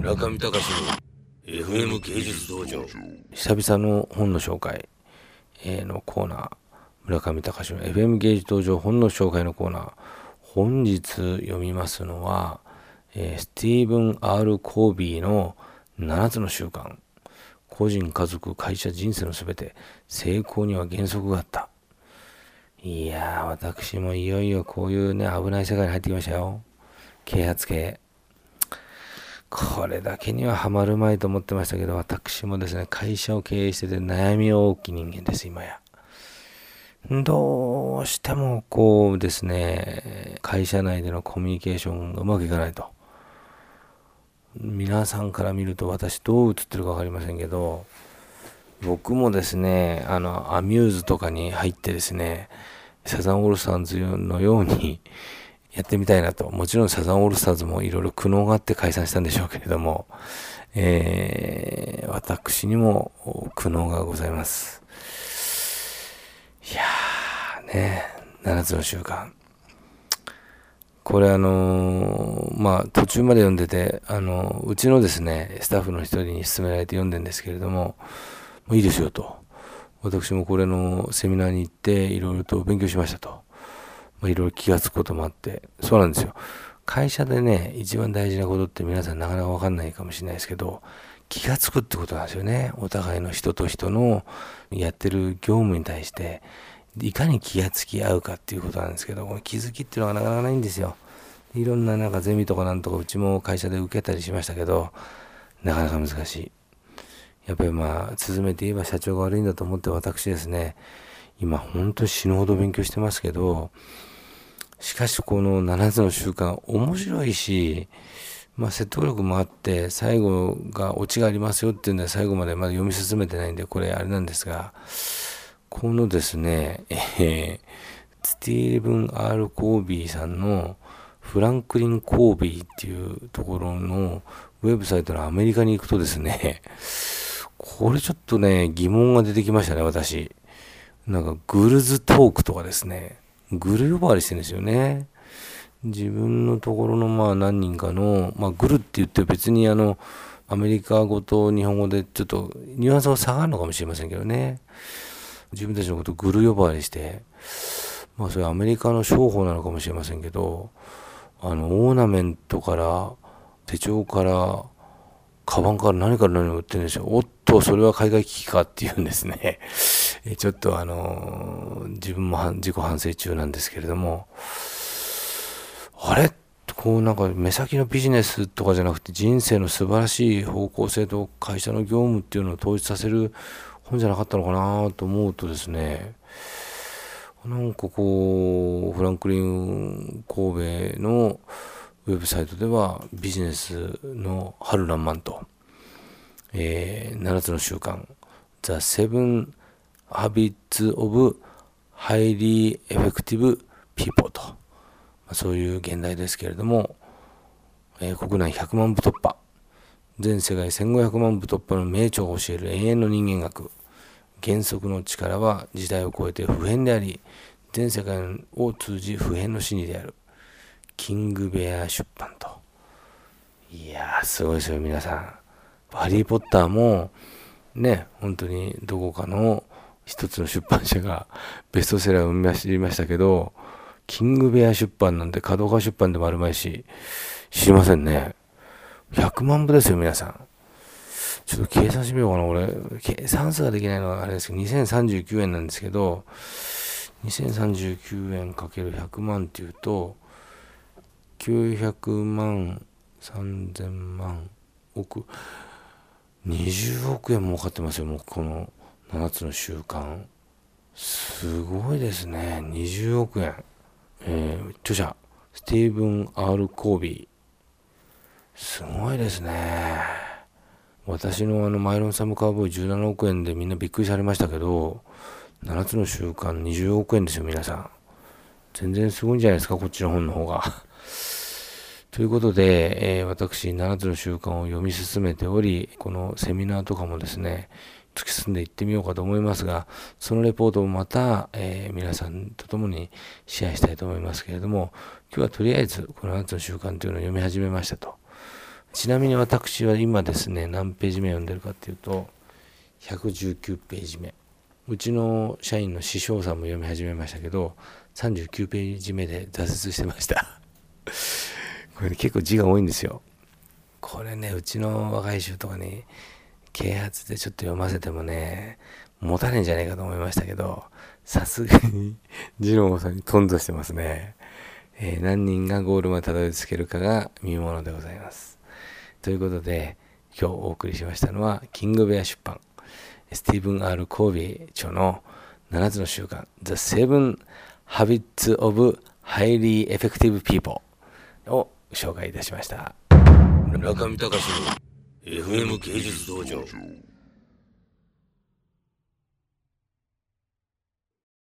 村上隆の FM 芸術道場。久々の本の紹介、のコーナー。村上隆の FM 芸術道場本の紹介のコーナー。本日読みますのは、え、スティーブン・ R・ コービーの7つの習慣。個人家族会社人生のすべて成功には原則があった。いやー私もいよいよこういうね危ない世界に入ってきましたよ。啓発系。これだけにはハマるまいと思ってましたけど、私もですね、会社を経営してて悩み大きい人間です、今や。どうしてもこうですね、会社内でのコミュニケーションがうまくいかないと。皆さんから見ると私どう映ってるか分かりませんけど、僕もですね、あの、アミューズとかに入ってですね、サザンオールスターズのように、やってみたいなと。もちろんサザンオールスターズもいろいろ苦悩があって解散したんでしょうけれども、えー、私にも苦悩がございます。いやーね、7つの習慣。これあのー、まあ途中まで読んでて、あのー、うちのですね、スタッフの一人に勧められて読んでんですけれども、もういいですよと。私もこれのセミナーに行っていろいろと勉強しましたと。まあ、いろいろ気がつくこともあって、そうなんですよ。会社でね、一番大事なことって皆さんなかなかわかんないかもしれないですけど、気がつくってことなんですよね。お互いの人と人のやってる業務に対して、いかに気がつき合うかっていうことなんですけど、この気づきっていうのがなかなかないんですよ。いろんななんかゼミとかなんとかうちも会社で受けたりしましたけど、なかなか難しい。やっぱりまあ、続めて言えば社長が悪いんだと思って私ですね、今本当に死ぬほど勉強してますけど、しかしこの7つの習慣面白いし、まあ、説得力もあって最後がオチがありますよっていうのは最後までまだ読み進めてないんでこれあれなんですがこのですね、えー、スティーブン・ R・ コービーさんのフランクリン・コービーっていうところのウェブサイトのアメリカに行くとですねこれちょっとね疑問が出てきましたね私。なんかグルズトークとかですねグル呼ばわりしてるんですよね。自分のところのまあ何人かの、まあ、グルって言って別にあの、アメリカ語と日本語でちょっとニュアンスが下がるのかもしれませんけどね。自分たちのことグル呼ばわりして、まあそれアメリカの商法なのかもしれませんけど、あの、オーナメントから、手帳から、カバンから何から何を売ってるんですよ。おっと、それは海外危機かっていうんですね。えちょっとあの自分も自己反省中なんですけれども、あれ？こうなんか目先のビジネスとかじゃなくて人生の素晴らしい方向性と会社の業務っていうのを統一させる本じゃなかったのかなと思うとですね、なんかこう、フランクリン神戸のウェブサイトではビジネスの春爛漫と、えー、7つの習慣、The Seven Habits of Highly Effective People と、ま、そういう現代ですけれども、えー、国内100万部突破、全世界1500万部突破の名著を教える永遠の人間学、原則の力は時代を超えて普遍であり、全世界を通じ普遍の真理である。キングベア出版と。いやー、すごいですよ、皆さん。ハリー・ポッターも、ね、本当にどこかの一つの出版社がベストセラーを生み出しましたけど、キングベア出版なんて角川出版でもあるまいし、知りませんね。100万部ですよ、皆さん。ちょっと計算してみようかな、俺。計算数ができないのはあれですけど、2039円なんですけど、2039円かける100万っていうと、900万、3000万、億、20億円儲かってますよ、もうこの7つの習慣。すごいですね。20億円。えー、著者、スティーブン・ R・ コービー。すごいですね。私のあのマイロンサムカーボーイ17億円でみんなびっくりされましたけど、7つの習慣20億円ですよ、皆さん。全然すごいんじゃないですか、こっちの本の方が。ということで、えー、私、7つの習慣を読み進めており、このセミナーとかもですね、突き進んでいってみようかと思いますが、そのレポートをまた、えー、皆さんと共にシェアしたいと思いますけれども、今日はとりあえずこの7つの習慣というのを読み始めましたと。ちなみに私は今ですね何ページ目読んでるかっていうと119ページ目うちの社員の師匠さんも読み始めましたけど39ページ目で挫折してましたこれ、ね、結構字が多いんですよ。これねうちの若い衆とかに啓発でちょっと読ませてもね持たねえんじゃねえかと思いましたけどさすがに次郎さんに頓挫してますね、えー、何人がゴールまでたどり着けるかが見ものでございます。ということで今日お送りしましたのはキングベア出版スティーブン・ R・ コービー著の7つの習慣 The Seven Habits of Highly Effective People を紹介いたしました。村上隆の FM 芸術道場。